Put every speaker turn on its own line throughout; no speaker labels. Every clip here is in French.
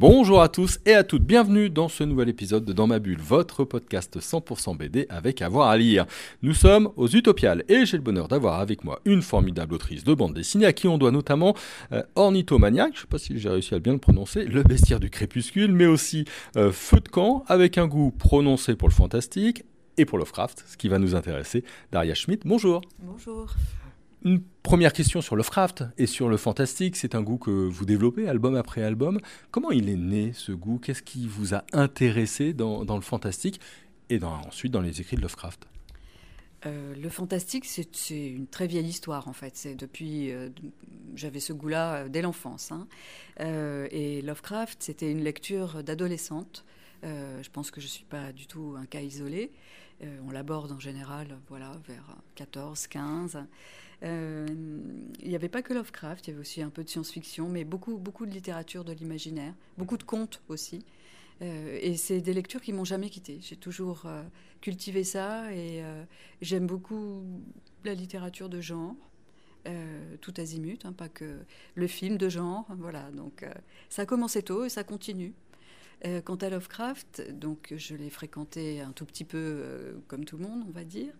Bonjour à tous et à toutes, bienvenue dans ce nouvel épisode de Dans ma bulle, votre podcast 100% BD avec avoir à lire. Nous sommes aux Utopiales et j'ai le bonheur d'avoir avec moi une formidable autrice de bande dessinée à qui on doit notamment euh, Ornithomaniac, je ne sais pas si j'ai réussi à bien le prononcer, Le bestiaire du crépuscule, mais aussi euh, Feu de camp avec un goût prononcé pour le fantastique et pour Lovecraft, ce qui va nous intéresser. Daria Schmidt, bonjour.
Bonjour.
Une première question sur Lovecraft et sur le fantastique. C'est un goût que vous développez album après album. Comment il est né ce goût? Qu'est-ce qui vous a intéressé dans, le fantastique et ensuite dans les écrits de Lovecraft?
Euh, le fantastique, c'est une très vieille histoire en fait. C'est depuis, euh, j'avais ce goût-là euh, dès l'enfance. Hein. et Lovecraft, c'était une lecture d'adolescente. Je pense que je ne suis pas du tout un cas isolé. on l'aborde en général, voilà, vers 14, 15. Euh, il n'y avait pas que Lovecraft, il y avait aussi un peu de science-fiction, mais beaucoup, beaucoup de littérature de l'imaginaire, beaucoup de contes aussi. Euh, et c'est des lectures qui m'ont jamais quitté. J'ai toujours euh, cultivé ça et j'aime beaucoup la littérature de genre. tout azimut, hein, pas que le film de genre, voilà. Donc ça a commencé tôt et ça continue. Quant à Lovecraft, donc je l'ai fréquenté un tout petit peu comme tout le monde, on va dire.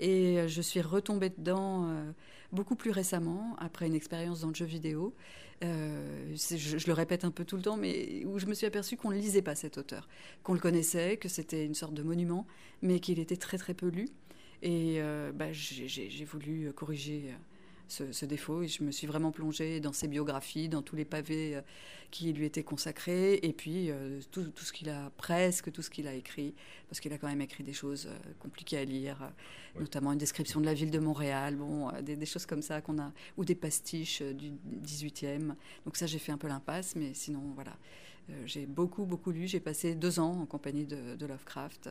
Et euh, je suis retombée dedans euh, beaucoup plus récemment, après une expérience dans le jeu vidéo. Euh, je, le répète un peu tout le temps, mais où je me suis aperçue qu'on ne lisait pas cet auteur, qu'on le connaissait, que c'était une sorte de monument, mais qu'il était très très peu lu. Et bah, j'ai voulu corriger ce, défaut. Et je me suis vraiment plongée dans ses biographies, dans tous les pavés euh, qui lui étaient consacrés, et puis euh, tout, ce qu'il a, presque tout ce qu'il a écrit, parce qu'il a quand même écrit des choses euh, compliquées à lire, notamment une description de la ville de Montréal, bon, des, choses comme ça qu'on a, ou des pastiches du 18e. Donc ça, j'ai fait un peu l'impasse, mais sinon, voilà. j'ai beaucoup, beaucoup lu. J'ai passé deux ans en compagnie de, Lovecraft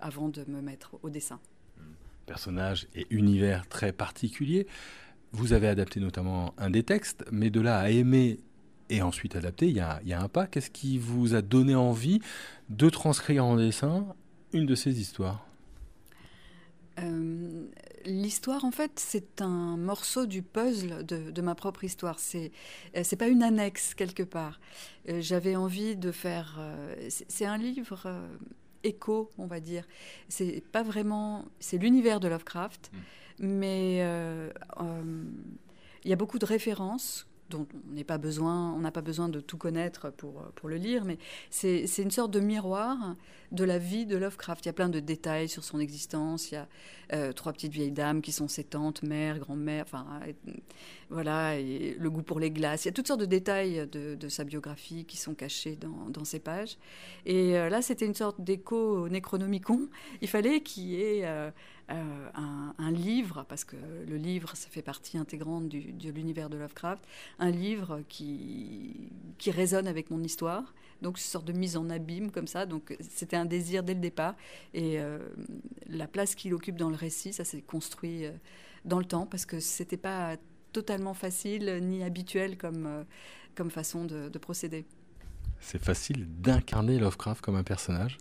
avant de me mettre au dessin
personnage et univers très particulier. Vous avez adapté notamment un des textes, mais de là à aimer et ensuite adapter, il y a, un pas. Qu'est-ce qui vous a donné envie de transcrire en dessin une de ces histoires?
Euh, L'histoire, en fait, c'est un morceau du puzzle de, ma propre histoire. C'est euh, c'est pas une annexe quelque part. Euh, j'avais envie de faire. c'est un livre écho, on va dire. C'est pas vraiment, c'est l'univers de Lovecraft, mm. mais euh, euh, il y a beaucoup de références dont on n'a pas besoin, on n'a pas besoin de tout connaître pour, pour le lire, mais c'est une sorte de miroir de la vie de Lovecraft. Il y a plein de détails sur son existence. Il y a euh, trois petites vieilles dames qui sont ses tantes, mères, grand-mères, enfin voilà, et le goût pour les glaces. Il y a toutes sortes de détails de, sa biographie qui sont cachés dans, dans ces pages. Et euh, là, c'était une sorte d'écho Necronomicon. Il fallait qu'il y ait euh, euh, un, livre, parce que le livre, ça fait partie intégrante du, de l'univers de Lovecraft, un livre qui, qui résonne avec mon histoire. Donc, une sorte de mise en abîme comme ça. Donc, c'était un désir dès le départ. Et euh, la place qu'il occupe dans le récit, ça s'est construit euh, dans le temps, parce que c'était pas totalement facile ni habituel comme, comme façon de, de procéder.
C'est facile d'incarner Lovecraft comme un personnage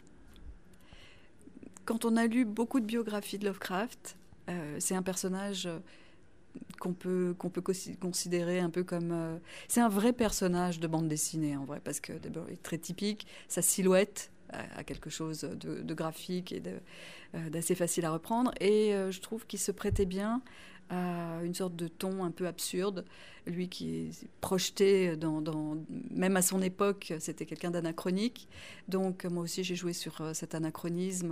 quand on a lu beaucoup de biographies de Lovecraft, euh, c'est un personnage euh, qu'on peut, qu'on peut considérer un peu comme... Euh, c'est un vrai personnage de bande dessinée, en vrai, parce que d'abord, il est très typique, sa silhouette a, quelque chose de, graphique et d'assez facile à reprendre, et je trouve qu'il se prêtait bien une sorte de ton un peu absurde. Lui qui est projeté dans, même à son époque, c'était quelqu'un d'anachronique. Donc moi aussi j'ai joué sur euh, cet anachronisme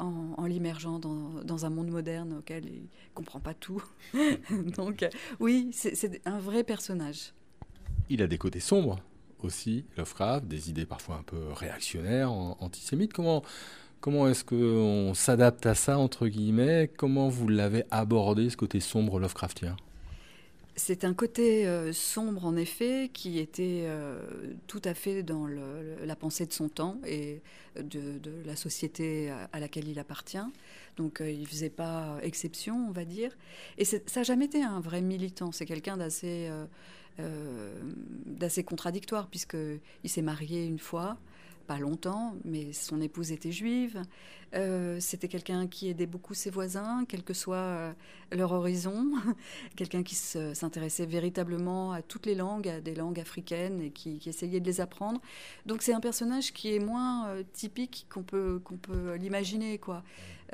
euh, en, l'immergeant dans, un monde moderne auquel il comprend pas tout. Donc oui, c'est un vrai personnage.
Il a des côtés sombres aussi, Lovecraft, des idées parfois un peu réactionnaires, antisémites. Comment Comment est-ce qu'on s'adapte à ça, entre guillemets? Comment vous l'avez abordé, ce côté sombre Lovecraftien?
C'est un côté euh, sombre, en effet, qui était euh, tout à fait dans la pensée de son temps et de, la société à, laquelle il appartient. Donc euh, il ne faisait pas exception, on va dire. Et ça n'a jamais été un vrai militant. C'est quelqu'un d'assez contradictoire, puisqu'il s'est marié une fois, pas longtemps, mais son épouse était juive. Euh, c'était quelqu'un qui aidait beaucoup ses voisins, quel que soit euh, leur horizon. quelqu'un qui s'intéressait véritablement à toutes les langues, à des langues africaines et qui, essayait de les apprendre. Donc c'est un personnage qui est moins euh, typique qu'on peut, qu'on peut l'imaginer. quoi.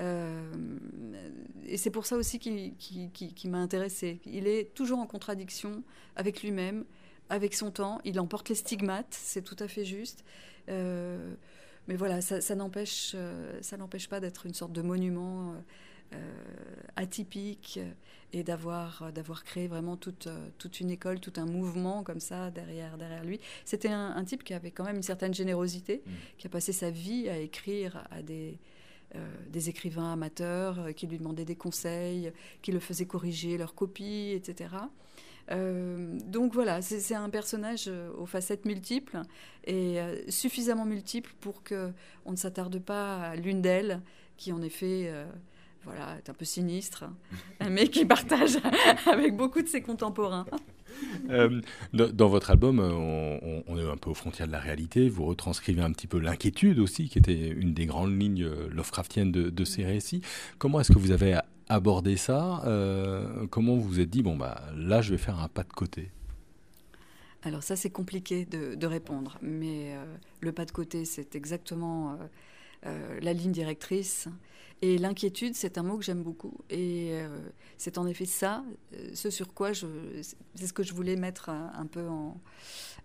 et c'est pour ça aussi qui, m'a intéressé. Il est toujours en contradiction avec lui-même, avec son temps. Il emporte les stigmates, c'est tout à fait juste. Euh, mais voilà, ça, ça n'empêche, euh, ça n'empêche pas d'être une sorte de monument euh, atypique et d'avoir d'avoir créé vraiment toute toute une école, tout un mouvement comme ça derrière derrière lui. C'était un, type qui avait quand même une certaine générosité, mmh. qui a passé sa vie à écrire à des des écrivains amateurs qui lui demandaient des conseils, qui le faisaient corriger leurs copies, etc. Euh, donc voilà, c'est un personnage euh, aux facettes multiples et euh, suffisamment multiples pour que on ne s'attarde pas à l'une d'elles, qui en effet voilà, est un peu sinistre, mais qui partage avec beaucoup de ses contemporains.
dans, votre album, on, est un peu aux frontières de la réalité. Vous retranscrivez un petit peu l'inquiétude aussi, qui était une des grandes lignes Lovecraftiennes de, de ces récits. Comment est-ce que vous avez aborder ça euh, Comment vous vous êtes dit, bon, bah, là, je vais faire un pas de côté?
Alors ça, c'est compliqué de, répondre, mais euh, le pas de côté, c'est exactement euh, la ligne directrice. Et l'inquiétude, c'est un mot que j'aime beaucoup. Et c'est en effet ça, ce sur quoi je, c'est ce que je voulais mettre un, peu en,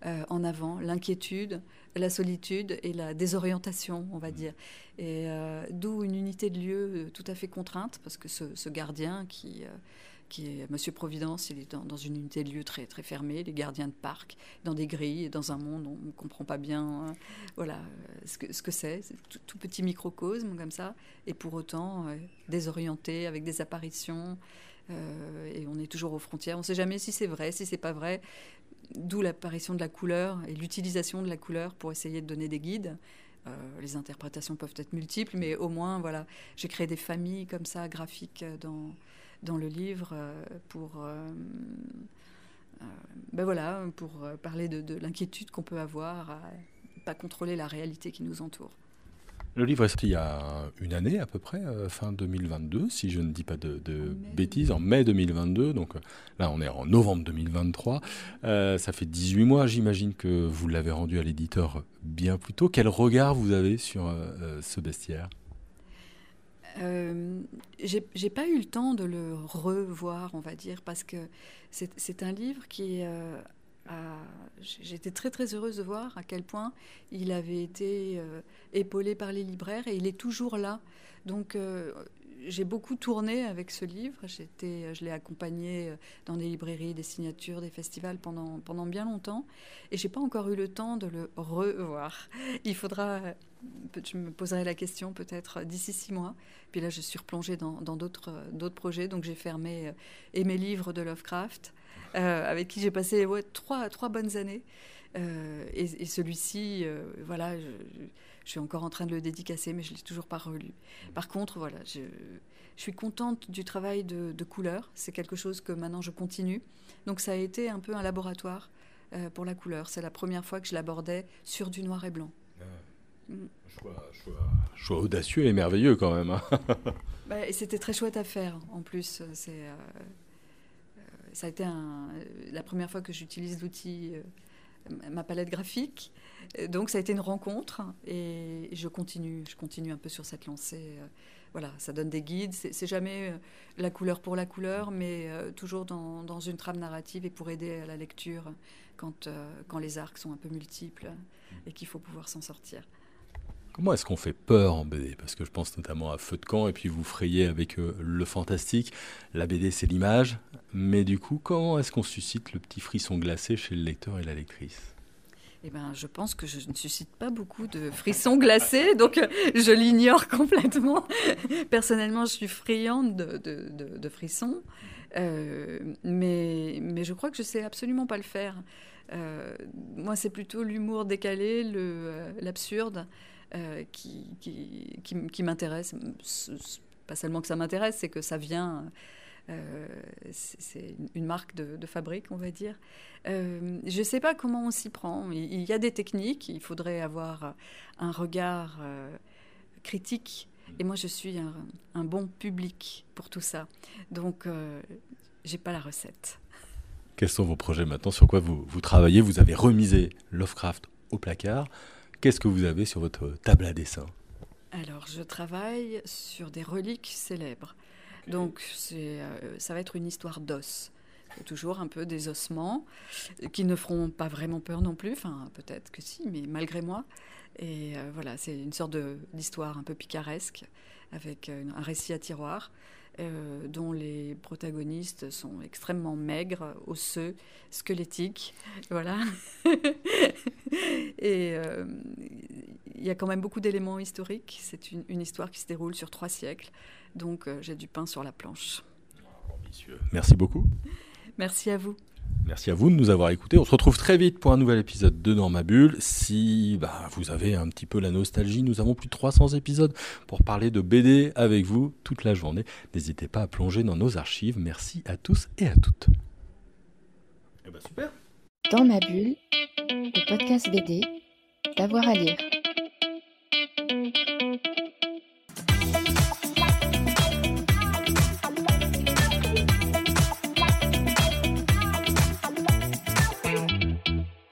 en avant, l'inquiétude, la solitude et la désorientation, on va mmh. dire. Et euh, d'où une unité de lieu euh, tout à fait contrainte, parce que ce, gardien qui, euh, qui est Monsieur Providence, il est dans, une unité de lieu très, très fermée, les gardiens de parc, dans des grilles, dans un monde où on ne comprend pas bien voilà, ce que ce que c'est, tout, petit microcosme comme ça, et pour autant désorienté, avec des apparitions. et on est toujours aux frontières. On ne sait jamais si c'est vrai, si c'est pas vrai. D'où l'apparition de la couleur et l'utilisation de la couleur pour essayer de donner des guides. Euh, les interprétations peuvent être multiples, mais au moins, voilà, j'ai créé des familles comme ça, graphiques, dans, dans le livre, euh, pour, euh, ben voilà, pour parler de, de l'inquiétude qu'on peut avoir à pas contrôler la réalité qui nous entoure.
Le livre est sorti il y a une année à peu près, euh, fin 2022, si je ne dis pas de, bêtises, en mai 2022. Donc euh, là, on est en novembre 2023. Euh, ça fait 18 mois, j'imagine que vous l'avez rendu à l'éditeur bien plus tôt. Quel regard vous avez sur ce bestiaire?
J'ai pas eu le temps de le revoir, on va dire, parce que c'est un livre qui J'étais très très heureuse de voir à quel point il avait été euh, épaulé par les libraires et il est toujours là. Donc euh, j'ai beaucoup tourné avec ce livre. J'étais, je l'ai accompagné euh, dans des librairies, des signatures, des festivals pendant, pendant bien longtemps. Et j'ai pas encore eu le temps de le revoir. Il faudra, je me poserai la question peut-être d'ici six mois. Puis là, je suis replongée dans, d'autres, d'autres projets. Donc j'ai fermé et mes livres de Lovecraft euh, avec qui j'ai passé trois, trois bonnes années. Euh, et, celui-ci, euh, voilà, suis encore en train de le dédicacer, mais je ne l'ai toujours pas relu. Par contre, voilà, je, je suis contente du travail de, de couleur. C'est quelque chose que maintenant je continue. Donc ça a été un peu un laboratoire pour la couleur. C'est la première fois que je l'abordais sur du noir et blanc. Ah.
Mm. Choix, audacieux et merveilleux quand même. Hein.
Bah, et c'était très chouette à faire en plus. C'est ça a été un, la première fois que j'utilise l'outil, euh, ma palette graphique. Donc ça a été une rencontre et je continue, je continue un peu sur cette lancée. Euh, voilà, ça donne des guides. C'est jamais euh, la couleur pour la couleur, mais toujours dans, dans, une trame narrative et pour aider à la lecture quand, quand les arcs sont un peu multiples et qu'il faut pouvoir s'en sortir.
Comment est-ce qu'on fait peur en BD Parce que je pense notamment à Feu de camp et puis vous frayez avec euh, le fantastique. La BD, c'est l'image. Mais du coup, comment est-ce qu'on suscite le petit frisson glacé chez le lecteur et la lectrice?
Eh ben, je pense que je ne suscite pas beaucoup de frissons glacés, donc euh, je l'ignore complètement. Personnellement, je suis friande de, frissons, euh, mais, je crois que je sais absolument pas le faire. moi, c'est plutôt l'humour décalé, l'absurde. Euh, qui, qui, qui, m'intéresse. Pas seulement que ça m'intéresse, c'est que ça vient c'est une marque de, fabrique, on va dire. je ne sais pas comment on s'y prend. Il, y a des techniques, il faudrait avoir un regard critique. Et moi, je suis un, bon public pour tout ça. Donc, j'ai pas la recette.
Quels sont vos projets maintenant? Sur quoi vous, vous travaillez? Vous avez remisé Lovecraft au placard. Qu'est-ce que vous avez sur votre table à dessin
Alors, je travaille sur des reliques célèbres. Donc, c'est, euh, ça va être une histoire d'os. Toujours un peu des ossements qui ne feront pas vraiment peur non plus. Enfin, peut-être que si, mais malgré moi. Et euh, voilà, c'est une sorte d'histoire un peu picaresque avec euh, un récit à tiroir. Euh, dont les protagonistes sont extrêmement maigres, osseux, squelettiques. Voilà. Et euh, il y a quand même beaucoup d'éléments historiques. C'est une, histoire qui se déroule sur trois siècles. Donc euh, j'ai du pain sur la planche.
Merci beaucoup.
Merci à vous.
Merci à vous de nous avoir écoutés. On se retrouve très vite pour un nouvel épisode de Dans ma bulle. Si bah, vous avez un petit peu la nostalgie, nous avons plus de 300 épisodes pour parler de BD avec vous toute la journée. N'hésitez pas à plonger dans nos archives. Merci à tous et à toutes.
Eh ben, super. Dans ma bulle, le podcast BD, d'avoir à lire. Música